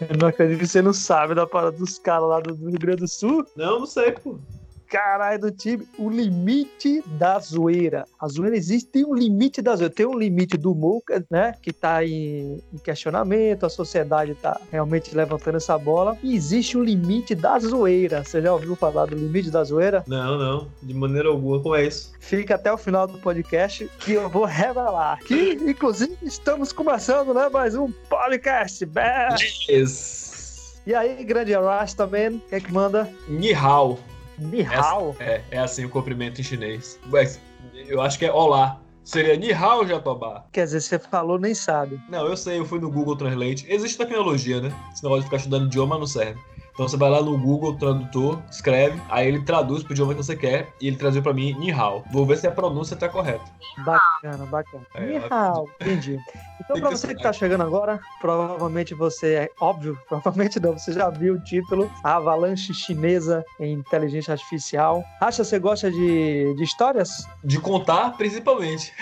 Eu não acredito que você não sabe da parada dos caras lá do Rio Grande do Sul. Não, não sei, pô caralho do time, o limite da zoeira. A zoeira existe, tem um limite da zoeira. Tem um limite do humor, né? Que tá em, em questionamento, a sociedade tá realmente levantando essa bola. E existe um limite da zoeira. Você já ouviu falar do limite da zoeira? Não, não. De maneira alguma. Como é isso? Fica até o final do podcast que eu vou revelar. Que, inclusive, estamos começando, né? Mais um podcast. Yes. E aí, grande Arash também, o que é que manda? Nihao. Ni hao? É, é assim o cumprimento em chinês. Eu acho que é olá. Seria Ni hao, Jatobá. Quer dizer, você falou, nem sabe. Não, eu sei, eu fui no Google Translate. Existe tecnologia, né? Esse negócio de ficar estudando idioma não serve. Então você vai lá no Google Tradutor, escreve, aí ele traduz pro idioma que você quer e ele traduziu pra mim Nihao. Vou ver se a pronúncia tá correta. Bacana, bacana. É, Nihao, entendi. Então, pra você que tá chegando agora, provavelmente você é óbvio, provavelmente não, você já viu o título A Avalanche Chinesa em Inteligência Artificial. Acha você gosta de, de histórias? De contar, principalmente.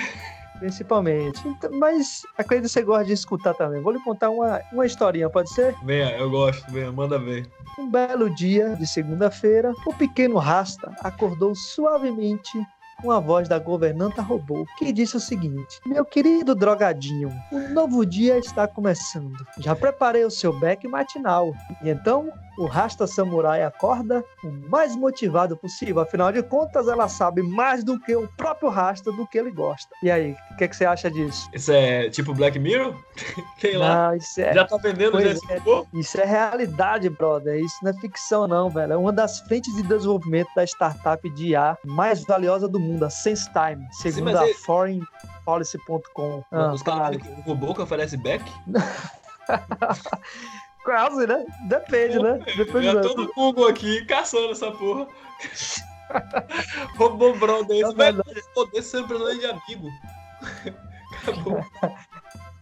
Principalmente. Então, mas acredito que você gosta de escutar também. Vou lhe contar uma, uma historinha, pode ser? Venha, eu gosto, venha, manda ver. Um belo dia de segunda-feira, o pequeno Rasta acordou suavemente com a voz da governanta robô, que disse o seguinte: Meu querido drogadinho, um novo dia está começando. Já preparei o seu beck matinal. E então o Rasta Samurai acorda o mais motivado possível. Afinal de contas, ela sabe mais do que o próprio Rasta do que ele gosta. E aí, o que, é que, você acha disso? Isso é tipo Black Mirror? Quem lá? isso é... Já tá vendendo já é. Isso é realidade, brother. Isso não é ficção, não, velho. É uma das frentes de desenvolvimento da startup de IA mais valiosa do mundo, a SenseTime, segundo Sim, a é... Foreign Policy.com. Ah, Os caras o robô que oferece back? Quase, né? Depende, né? Depende Já tô no Google aqui, caçando essa porra. Robô brother, esse vai poder sempre de amigo. Acabou.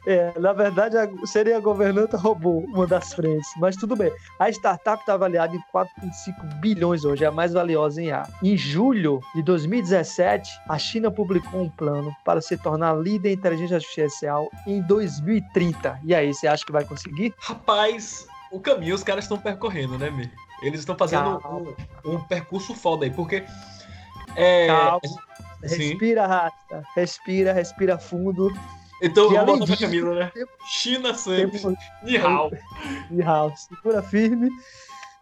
É, na verdade, seria a governanta robô uma das frentes, mas tudo bem. A startup está avaliada em 4,5 bilhões hoje, é a mais valiosa em ar. Em julho de 2017, a China publicou um plano para se tornar líder em inteligência artificial em 2030. E aí, você acha que vai conseguir? Rapaz, o caminho os caras estão percorrendo, né, Mi? Eles estão fazendo um, um, percurso foda aí, porque. É, Calma. Respira, rasta. Respira, respira fundo então, voltar pra Camila, né? China sempre. Nihao. Nihao, segura firme.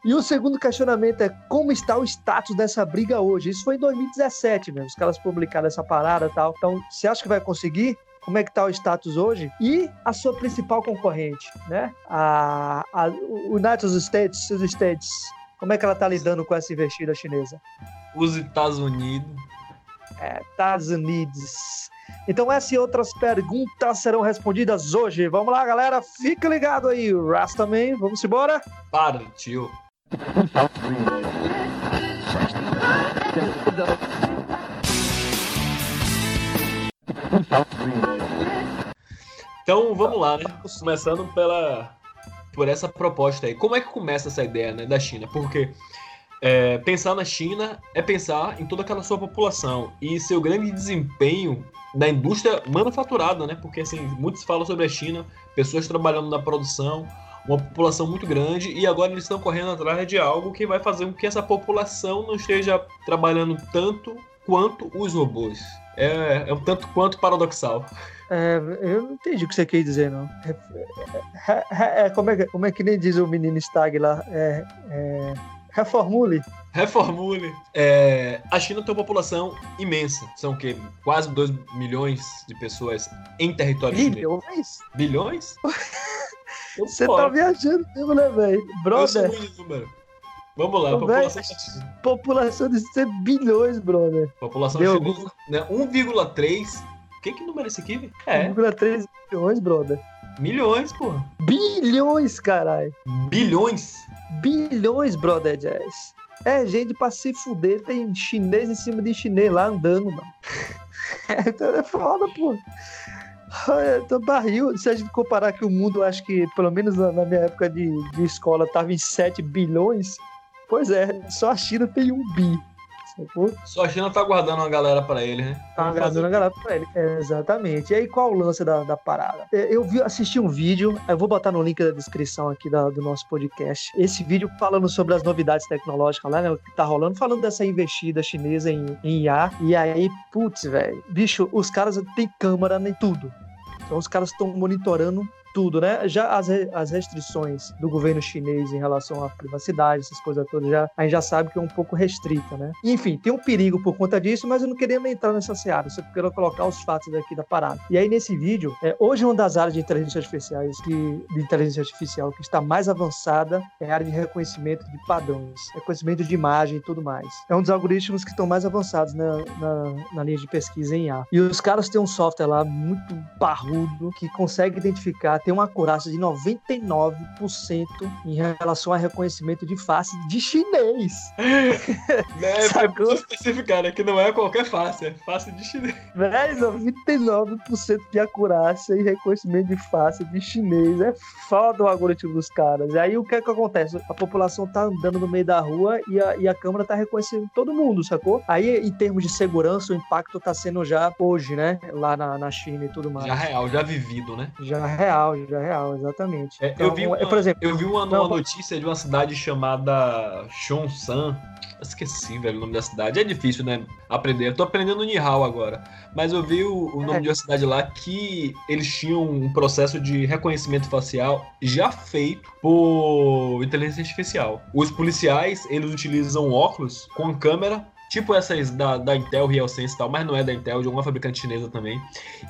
E o segundo questionamento é como está o status dessa briga hoje? Isso foi em 2017 mesmo, os caras publicaram essa parada e tal. Então, você acha que vai conseguir? Como é que está o status hoje? E a sua principal concorrente, né? A, a United States, os States, como é que ela está lidando com essa investida chinesa? Os Estados Unidos. É, Estados Unidos. Então essas e outras perguntas serão respondidas hoje. Vamos lá, galera. Fica ligado aí. Rastaman, vamos embora? Partiu. Então vamos lá, né? Começando pela por essa proposta aí. Como é que começa essa ideia né, da China? Porque é, pensar na China é pensar em toda aquela sua população e seu grande desempenho da indústria manufaturada, né? Porque assim, muitos falam sobre a China, pessoas trabalhando na produção, uma população muito grande e agora eles estão correndo atrás de algo que vai fazer com que essa população não esteja trabalhando tanto quanto os robôs. É, é um tanto quanto paradoxal. É, eu não entendi o que você quer dizer, não. É, é, é, é como, é, como é que nem diz o menino Stag lá? É, Reformule. Reformule. É, a China tem uma população imensa. São o quê? Quase 2 milhões de pessoas em território Bilhões? chinês. Bilhões? Você tá viajando mesmo, né, velho? Brother. Vamos lá, população População de ser bilhões, brother. População Deu chinesa, né? 1,3. Que que número é esse aqui? É. 1,3 bilhões, brother. Milhões, pô. Bilhões, caralho. Bilhões? Bilhões, brother Jazz. É gente pra se fuder, tem chinês em cima de chinês lá andando, mano. É, então é foda, pô. Tô barril. Se a gente comparar que o mundo, acho que, pelo menos na minha época de, de escola, tava em 7 bilhões. Pois é, só a China tem um bi. Sacou? Só a China tá guardando uma galera pra ele, né? Tá guardando fazer a galera pra ele. É, exatamente. E aí, qual o lance da, da parada? É, Eu vi, assisti um vídeo, eu vou botar no link da descrição aqui da- do nosso podcast. Esse vídeo falando sobre as novidades tecnológicas lá, né? O que tá rolando, falando dessa investida chinesa em, em IA. E aí, putz, velho, bicho, os caras têm câmera em tudo. Então os caras estão monitorando tudo, né? Já as, as restrições do governo chinês em relação à privacidade, essas coisas todas, já, a gente já sabe que é um pouco restrita, né? Enfim, tem um perigo por conta disso, mas eu não queria entrar nessa seara, só quero colocar os fatos aqui da parada. E aí, nesse vídeo, é, hoje uma das áreas de inteligência artificial que, de inteligência artificial que está mais avançada é a área de reconhecimento de padrões, reconhecimento de imagem e tudo mais. É um dos algoritmos que estão mais avançados na, na, na linha de pesquisa em IA. E os caras têm um software lá muito parrudo que consegue identificar, tem uma acurácia de 99% em relação a reconhecimento de face de chinês. É, é Sacou? preciso especificar, né? Que não é qualquer face, é face de chinês. Véi, 99% de acurácia e reconhecimento de face de chinês. É foda o algoritmo dos caras. E aí o que é que acontece? A população tá andando no meio da rua e a, e a câmera tá reconhecendo todo mundo, sacou? Aí, em termos de segurança, o impacto tá sendo já hoje, né? Lá na, na China e tudo mais. Já real, já vivido, né? Já real, já real, exatamente. É, Então, eu vi uma, por exemplo, eu vi uma, Não, uma notícia de uma cidade chamada Chonsan. Esqueci, velho, o nome da cidade. É difícil, né? Aprender. Eu tô aprendendo Nihao agora. Mas eu vi o, o nome É. de uma cidade lá que eles tinham um processo de reconhecimento facial já feito por inteligência artificial. Os policiais, eles utilizam óculos com câmera Tipo essas da, da Intel, RealSense e tal, mas não é da Intel, de uma fabricante chinesa também.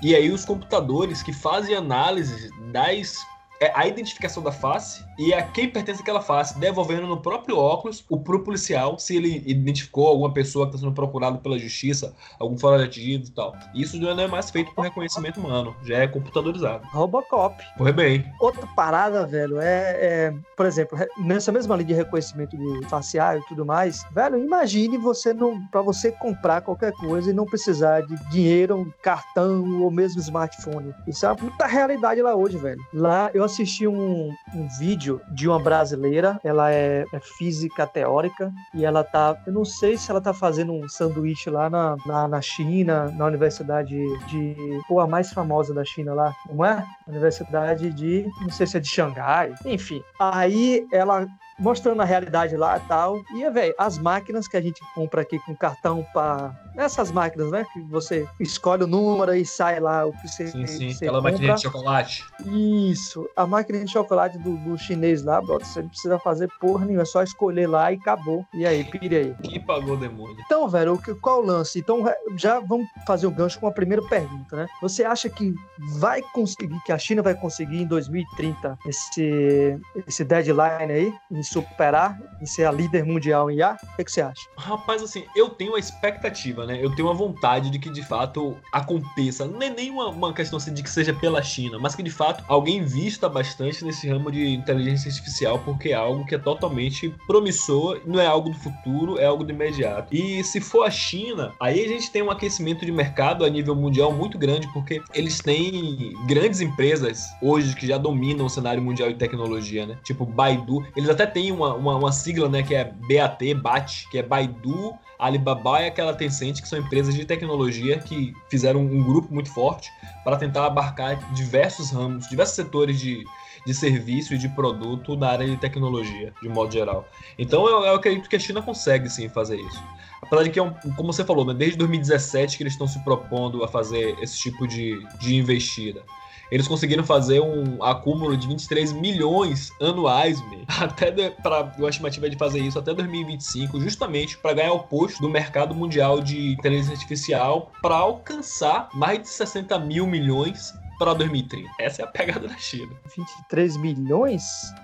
E aí os computadores que fazem análise das é, a identificação da face e a quem pertence àquela face, devolvendo no próprio óculos o pro policial se ele identificou alguma pessoa que está sendo procurado pela justiça, algum foragido e tal. Isso já não é mais feito por reconhecimento humano, já é computadorizado. Robocop. Foi bem. Outra parada, velho, é, é, por exemplo, nessa mesma linha de reconhecimento de facial e tudo mais, velho, imagine você não, para você comprar qualquer coisa e não precisar de dinheiro, cartão ou mesmo smartphone. Isso é uma puta realidade lá hoje, velho. Lá eu assisti um, um vídeo de uma brasileira, ela é, é física teórica e ela tá, eu não sei se ela tá fazendo um sanduíche lá na, na, na China, na universidade de, pô, a mais famosa da China lá, não é? Universidade de, não sei se é de Xangai, enfim. Aí ela mostrando a realidade lá e tal. E, velho, as máquinas que a gente compra aqui com cartão para essas máquinas, né? Que você escolhe o número e sai lá o que você, Sim, sim. você Aquela compra. maquininha de chocolate. Isso. A máquina de chocolate do, do chinês lá, brother, você não precisa fazer porra nenhuma, é só escolher lá e acabou. E aí, pire aí. Quem pagou o demônio? Então, velho, qual o lance? Então, já vamos fazer o gancho com a primeira pergunta, né? Você acha que vai conseguir, que a China vai conseguir em 2030 esse, esse deadline aí, em superar, em ser a líder mundial em IA? O que, que você acha? Rapaz, assim, eu tenho uma expectativa, né? Eu tenho uma vontade de que de fato aconteça. Não é nem uma, uma questão assim, de que seja pela China, mas que de fato alguém vista bastante nesse ramo de inteligência artificial, porque é algo que é totalmente promissor, não é algo do futuro, é algo do imediato. E se for a China, aí a gente tem um aquecimento de mercado a nível mundial muito grande, porque eles têm grandes empresas hoje que já dominam o cenário mundial de tecnologia, né? Tipo Baidu. Eles até têm uma, uma, uma sigla, né, que é BAT, BAT, que é Baidu, Alibaba e aquela Tencent, que são empresas de tecnologia que fizeram um grupo muito forte para tentar abarcar diversos ramos, diversos setores de, de serviço e de produto na área de tecnologia, de modo geral. Então eu, eu acredito que a China consegue sim fazer isso. Apesar de que, é um, como você falou, né, desde 2017 que eles estão se propondo a fazer esse tipo de, de investida. Eles conseguiram fazer um acúmulo de 23 milhões anuais, man, até para a estimativa é de fazer isso até 2025, justamente para ganhar o posto do mercado mundial de inteligência artificial para alcançar mais de 60 mil milhões para 2030. Essa é a pegada da China. 23 milhões?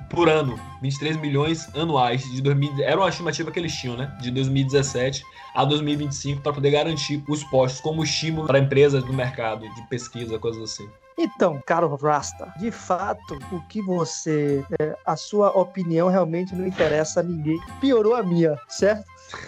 Por ano, 23 milhões anuais de 2000, era uma estimativa que eles tinham, né, de 2017 a 2025 para poder garantir os postos como estímulo para empresas do mercado de pesquisa, coisas assim. Então, caro Rasta, de fato, o que você. é, a sua opinião realmente não interessa a ninguém. Piorou a minha, certo?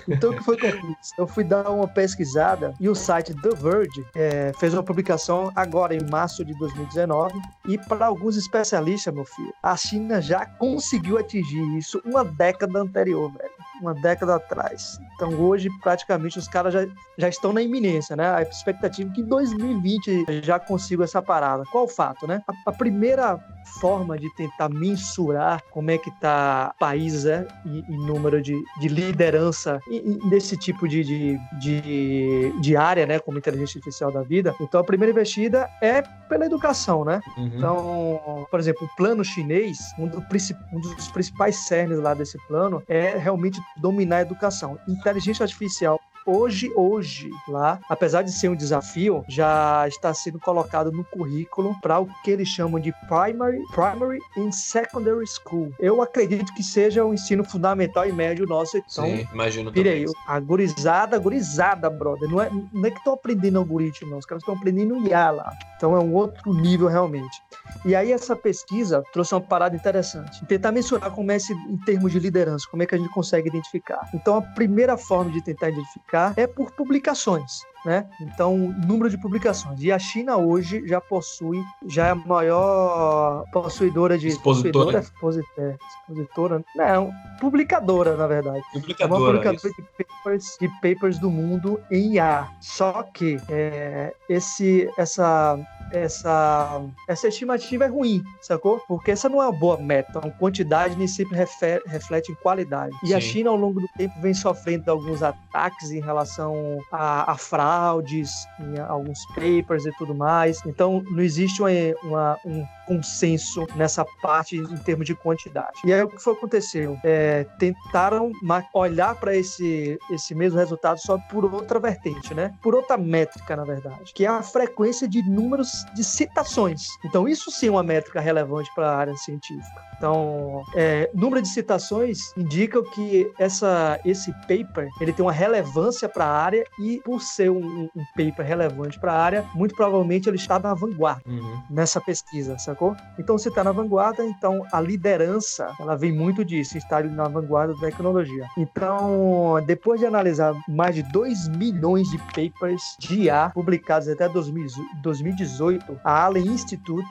Então, o que foi que eu fiz? Eu fui dar uma pesquisada e o site The Verge é, fez uma publicação agora, em março de 2019. E para alguns especialistas, meu filho, a China já conseguiu atingir isso uma década anterior, velho. Uma década atrás. Então hoje praticamente os caras já, já estão na iminência, né? A expectativa é que em 2020 já consiga essa parada. Qual o fato, né? A, a primeira forma de tentar mensurar como é que tá países é, em, em número de, de liderança desse tipo de, de, de, de, área, né, como inteligência artificial da vida. Então a primeira investida é pela educação, né? Uhum. Então, por exemplo, o plano chinês, um, do, um dos principais cernes lá desse plano é realmente dominar a educação. Inteligência artificial hoje, hoje, lá, apesar de ser um desafio, já está sendo colocado no currículo para o que eles chamam de primary, primary and secondary school. Eu acredito que seja o ensino fundamental e médio nosso. Então, Sim, imagino também. Aí, a gurizada, gurizada, brother. Não é, não é que estão aprendendo algoritmo, não. Os caras estão aprendendo IA lá. Então é um outro nível realmente. E aí essa pesquisa trouxe uma parada interessante. Tentar mensurar como é esse, em termos de liderança, como é que a gente consegue identificar. Então a primeira forma de tentar identificar é por publicações né? Então, número de publicações. E a China hoje já possui, já é a maior possuidora de. Expositora. Expositora, expositora não, publicadora, na verdade. Publicadora. É uma publicadora de papers, de papers do mundo em IA. Só que é, esse, essa essa, essa estimativa é ruim, sacou? Porque essa não é uma boa meta. Então, quantidade nem sempre refere, reflete em qualidade. E Sim. a China, ao longo do tempo, vem sofrendo alguns ataques em relação a, a fraudes, em alguns papers e tudo mais. Então, não existe uma, uma um consenso nessa parte em termos de quantidade. E aí o que foi aconteceu? É, tentaram olhar para esse, esse mesmo resultado só por outra vertente, né? Por outra métrica, na verdade, que é a frequência de números de citações. Então, isso sim é uma métrica relevante para a área científica. Então, é, número de citações indica que essa, esse paper ele tem uma relevância para a área e, por ser um, um paper relevante para a área, muito provavelmente ele está na vanguarda uhum. nessa pesquisa, sacou? Então, se está na vanguarda, então a liderança ela vem muito disso, estar na vanguarda da tecnologia. Então, depois de analisar mais de 2 milhões de papers de IA publicados até 2018, a Allen Institute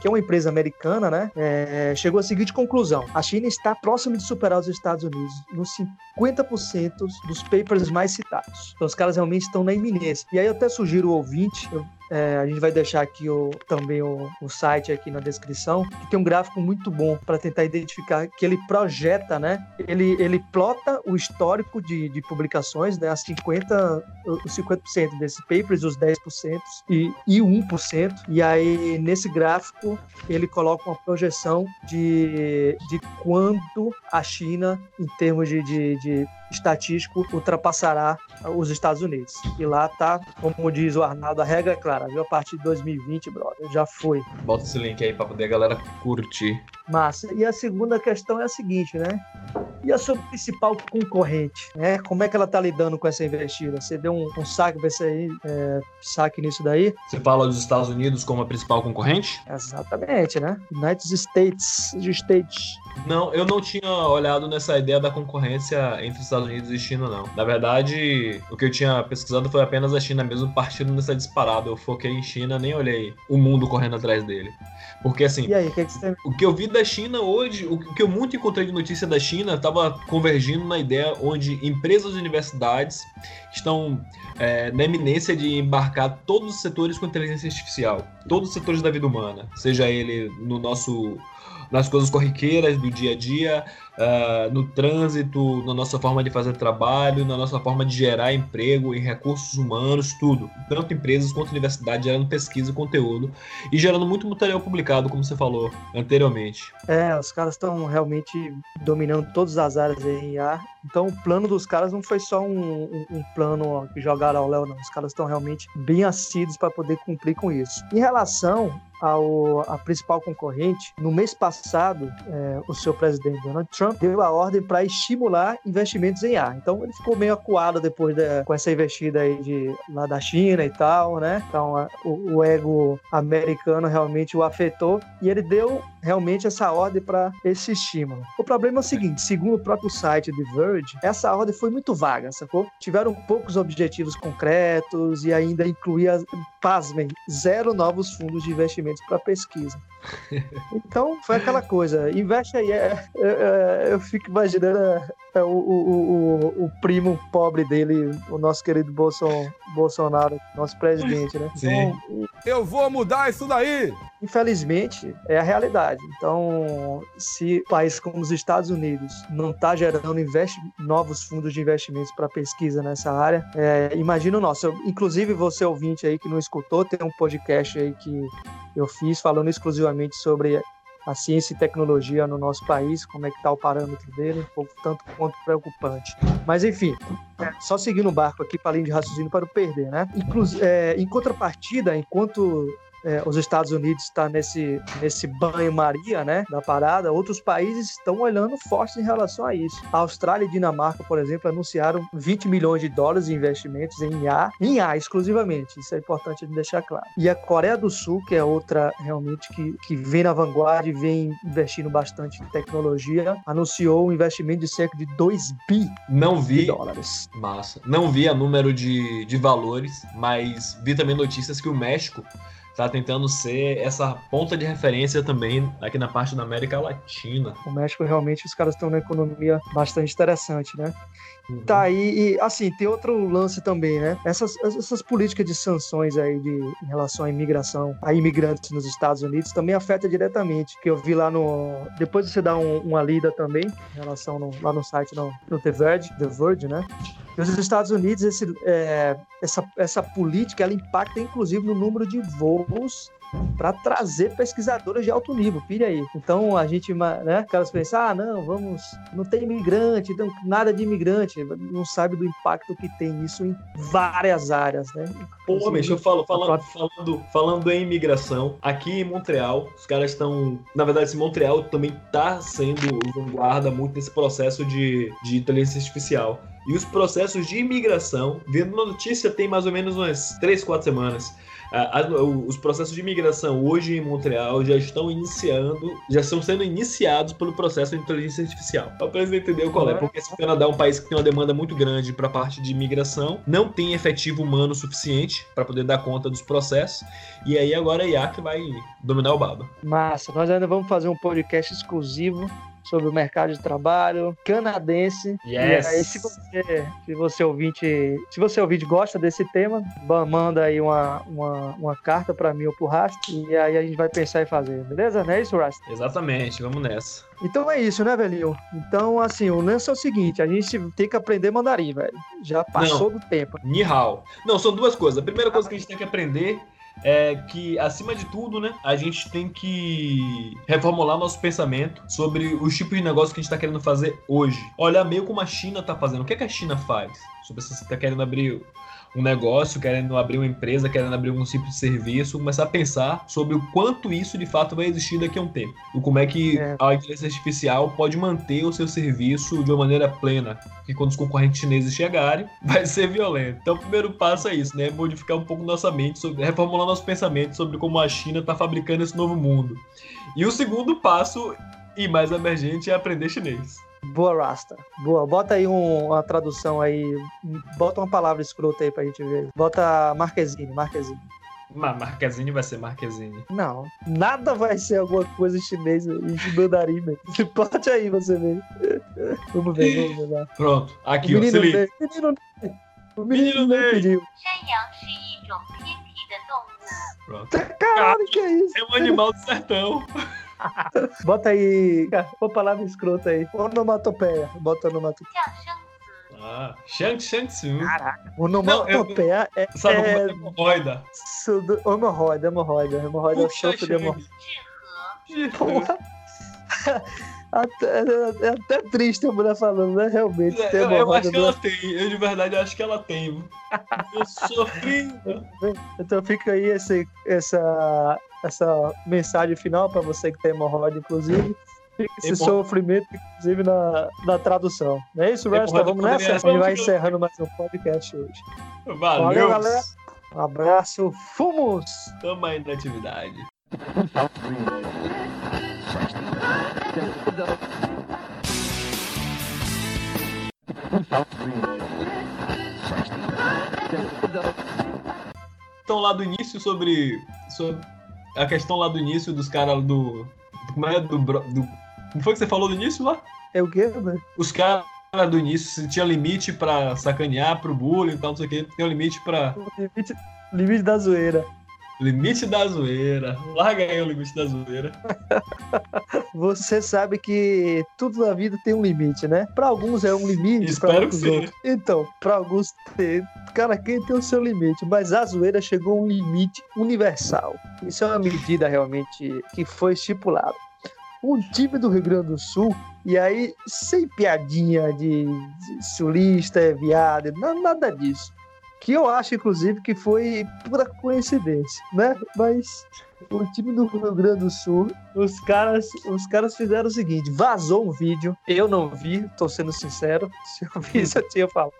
que é uma empresa americana, né, é, chegou à seguinte conclusão: a China está próxima de superar os Estados Unidos nos 50% dos papers mais citados. Então, os caras realmente estão na iminência. E aí, eu até sugiro o ouvinte, eu é, a gente vai deixar aqui o, também o, o, site aqui na descrição, que tem um gráfico muito bom para tentar identificar que ele projeta, né? Ele, ele plota o histórico de, de publicações, né? As 50, os 50% desses papers, os 10% e, e 1%. E aí, nesse gráfico, ele coloca uma projeção de, de quanto a China, em termos de, de, de estatístico ultrapassará os Estados Unidos. E lá tá, como diz o Arnaldo, a regra é clara, viu? A partir de 2020, brother, já foi. Bota esse link aí pra poder a galera curtir. Massa. E a segunda questão é a seguinte, né? E a sua principal concorrente, né? Como é que ela tá lidando com essa investida? Você deu um, um saque pra aí, é, saque nisso daí? Você fala dos Estados Unidos como a principal concorrente? Exatamente, né? United States, States. Não, eu não tinha olhado nessa ideia da concorrência entre Estados Unidos e China, não. Na verdade, o que eu tinha pesquisado foi apenas a China mesmo partindo nessa disparada. Eu foquei em China, nem olhei o mundo correndo atrás dele. Porque assim, aí, que que você... o que eu vi da China hoje, o que eu muito encontrei de notícia da China, convergindo na ideia onde empresas e universidades estão é, na eminência de embarcar todos os setores com inteligência artificial, todos os setores da vida humana, seja ele no nosso nas coisas corriqueiras do dia a dia, uh, no trânsito, na nossa forma de fazer trabalho, na nossa forma de gerar emprego em recursos humanos, tudo. Tanto empresas quanto universidades gerando pesquisa e conteúdo e gerando muito material publicado, como você falou anteriormente. É, os caras estão realmente dominando todas as áreas em IA. Então o plano dos caras não foi só um, um, um plano que jogaram ao Léo, não. Os caras estão realmente bem assíduos para poder cumprir com isso. Em relação ao, a principal concorrente, no mês passado, é, o seu presidente Donald Trump deu a ordem para estimular investimentos em ar. Então ele ficou meio acuado depois com essa investida aí de, lá da China e tal, né? Então a, o, o ego americano realmente o afetou e ele deu realmente essa ordem para esse estímulo. O problema é o seguinte, segundo o próprio site The Verge, Essa ordem foi muito vaga, sacou? Tiveram poucos objetivos concretos e ainda incluía, pasmem, zero novos fundos de investimentos para pesquisa. Então, foi aquela coisa, investe aí. É, é, é, eu fico imaginando é, o, o, o, o, primo pobre dele, o nosso querido Bolson, Bolsonaro, nosso presidente, né? Sim. Então, eu vou mudar isso daí! Infelizmente, é a realidade. Então, se um país como os Estados Unidos não está gerando investi novos fundos de investimentos para pesquisa nessa área, é, imagina o nosso. Inclusive, você ouvinte aí que não escutou, tem um podcast aí que eu fiz falando exclusivamente sobre a ciência e tecnologia no nosso país, como é que está o parâmetro dele, um pouco tanto quanto preocupante. Mas enfim, é, só seguindo o barco aqui para além de raciocínio para o perder, né? Inclu é, em contrapartida, enquanto é, os Estados Unidos está nesse, nesse banho-maria, né, da parada, outros países estão olhando forte em relação a isso. A Austrália e Dinamarca, por exemplo, anunciaram 20 milhões de dólares de investimentos em IA, em IA exclusivamente, isso é importante deixar claro. E a Coreia do Sul, que é outra realmente que, que vem na vanguarda e vem investindo bastante em tecnologia, anunciou um investimento de cerca de 2 bi Não vi, de dólares. Massa. Não vi a número de, de valores, mas vi também notícias que o México está tentando ser essa ponta de referência também aqui na parte da América Latina. O México realmente os caras estão numa economia bastante interessante, né? Uhum. Tá aí, e assim, tem outro lance também, né? Essas, essas políticas de sanções aí de, em relação à imigração, a imigrantes nos Estados Unidos também afeta diretamente, que eu vi lá no... Depois você dá um, uma lida também, em relação no, lá no site, no, no The Verge, The Verge, né? Nos Estados Unidos, esse, é, essa, essa política ela impacta inclusive no número de voos para trazer pesquisadores de alto nível, pira aí. Então a gente, né, caras pensam, ah, não, vamos, não tem imigrante, não, nada de imigrante, não sabe do impacto que tem isso em várias áreas, né? Pô, bicho, eu falo, falando, falando, falando em imigração, aqui em Montreal, os caras estão, na verdade, esse Montreal também está sendo vanguarda muito nesse processo de, de inteligência artificial. E os processos de imigração, vendo uma notícia tem mais ou menos umas 3, 4 semanas, os processos de imigração hoje em Montreal já estão iniciando, já estão sendo iniciados pelo processo de inteligência artificial. Para você entender qual é, porque esse Canadá é um país que tem uma demanda muito grande para a parte de imigração, não tem efetivo humano suficiente para poder dar conta dos processos, e aí agora a IA que vai dominar o baba. Massa, nós ainda vamos fazer um podcast exclusivo sobre o mercado de trabalho canadense. Yes. E aí, se você, se você ouvinte, se você ouvinte gosta desse tema, manda aí uma, uma, uma carta para mim ou pro Rast e aí a gente vai pensar em fazer, beleza? Não é isso, Rast? Exatamente, vamos nessa. Então é isso, né, velhinho? Então, assim, o lance é o seguinte: a gente tem que aprender mandarim, velho. Já passou Não. do tempo. Ni hao. Não, são duas coisas. A primeira coisa que a gente tem que aprender é que, acima de tudo, né, a gente tem que reformular nosso pensamento sobre os tipos de negócio que a gente está querendo fazer hoje. Olhar meio como a China está fazendo. O que, é que a China faz? Sobre se você está querendo abrir um negócio, querendo abrir uma empresa, querendo abrir algum tipo de serviço, começar a pensar sobre o quanto isso de fato vai existir daqui a um tempo. E como é que é. a inteligência artificial pode manter o seu serviço de uma maneira plena. Porque quando os concorrentes chineses chegarem, vai ser violento. Então o primeiro passo é isso, né? Modificar um pouco nossa mente, sobre, reformular nosso pensamento sobre como a China está fabricando esse novo mundo. E o segundo passo, e mais emergente, é aprender chinês. Boa, Rasta. Boa. Bota aí um, uma tradução aí. Bota uma palavra escrota aí pra gente ver. Bota Marquezine, Marquezine. Marquezine vai ser Marquezine. Não, nada vai ser alguma coisa chinesa em mandarim, velho. Bote aí você ver. Vamos ver, vamos ver lá. Pronto, aqui, o menino ó, se Menino O menino, menino pediu. Pronto. Caralho, que é isso? É um animal do sertão. Bota aí uma palavra escrota aí. Onomatopeia. Bota onomatopeia. Ah, Shang Shang Tzu. Caraca. Onomatopeia é. Sabe é... é hemorroida? Hemorroida, hemorroida. Hemorroida, sopro de hemorroida. Até, é até triste a mulher falando, né? Realmente. É, eu, eu acho que ela tem. Eu de verdade acho que ela tem. Eu sofri. Então fica aí esse, essa, essa mensagem final para você que tem hemorroida, inclusive. Esse Hemor... sofrimento, inclusive, na, na tradução. Não é isso, Resta? Vamos nessa? A gente vai encerrando mais um podcast hoje. Valeu, Valeu galera. Um abraço. Fumos! Tamo aí na atividade. Então, lá do início, sobre, sobre a questão lá do início dos caras do. Como é? Do, do. Como foi que você falou do início lá? É o quê, velho? Os caras do início, se tinha limite pra sacanear, pro bullying e tal, não sei o quê. Tem um limite pra. Limite, limite da zoeira. Limite da zoeira. Larga aí o limite da zoeira. Você sabe que tudo na vida tem um limite, né? Para alguns é um limite, sim. outros. Então, para alguns tem. Cara, quem tem o seu limite? Mas a zoeira chegou a um limite universal. Isso é uma medida realmente que foi estipulada. Um time do Rio Grande do Sul, e aí, sem piadinha de, de sulista, é viado, nada disso que eu acho, inclusive, que foi pura coincidência, né? Mas o time do Rio Grande do Sul, os caras, os caras fizeram o seguinte: vazou um vídeo, eu não vi, tô sendo sincero, se eu vi, eu tinha falado.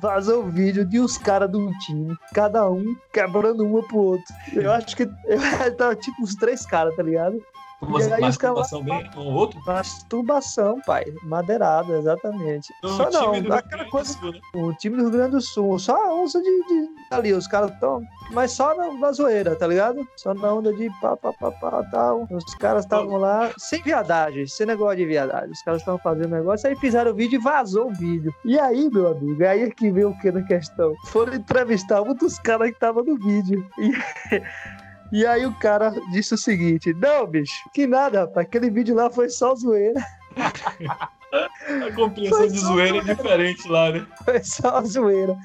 Vazou um vídeo de os caras de um time, cada um quebrando uma pro outro. Eu acho que tava tipo os três caras, tá ligado? Uma masturbação bem um outro? Masturbação, pai. Madeirada, exatamente. No só não, aquela do coisa. Sul, né? O time do Rio Grande do Sul, só a onça de, de- ali, os caras estão. Mas só na, na zoeira, tá ligado? Só na onda de pá, pá, pá, pá, tal. Os caras estavam lá sem viadagem, sem negócio de viadagem. Os caras estavam fazendo negócio, aí fizeram o vídeo e vazou o vídeo. E aí, meu amigo, aí é que veio o que na questão? Foram entrevistar um dos caras que tava no vídeo. E. E aí o cara disse o seguinte: Não, bicho, que nada, rapaz. Aquele vídeo lá foi só zoeira. A compreensão de zoeira é diferente lá, né? Foi só zoeira.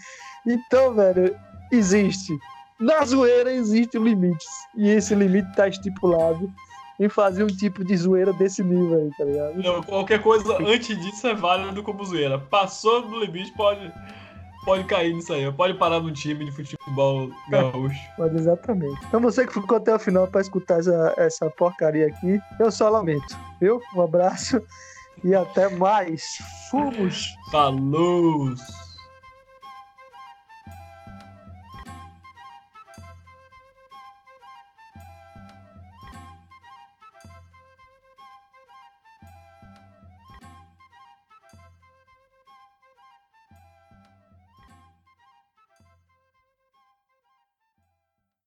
Então, velho, existe. Na zoeira existem limites. E esse limite tá estipulado em fazer um tipo de zoeira desse nível aí, tá ligado? Não, qualquer coisa antes disso é válido como zoeira. Passou do limite, pode, pode cair nisso aí. Pode parar no time de futebol gaúcho. Mas exatamente. Então você que ficou até o final pra escutar essa, essa porcaria aqui, eu só lamento, viu? Um abraço e até mais. Fomos! Falou!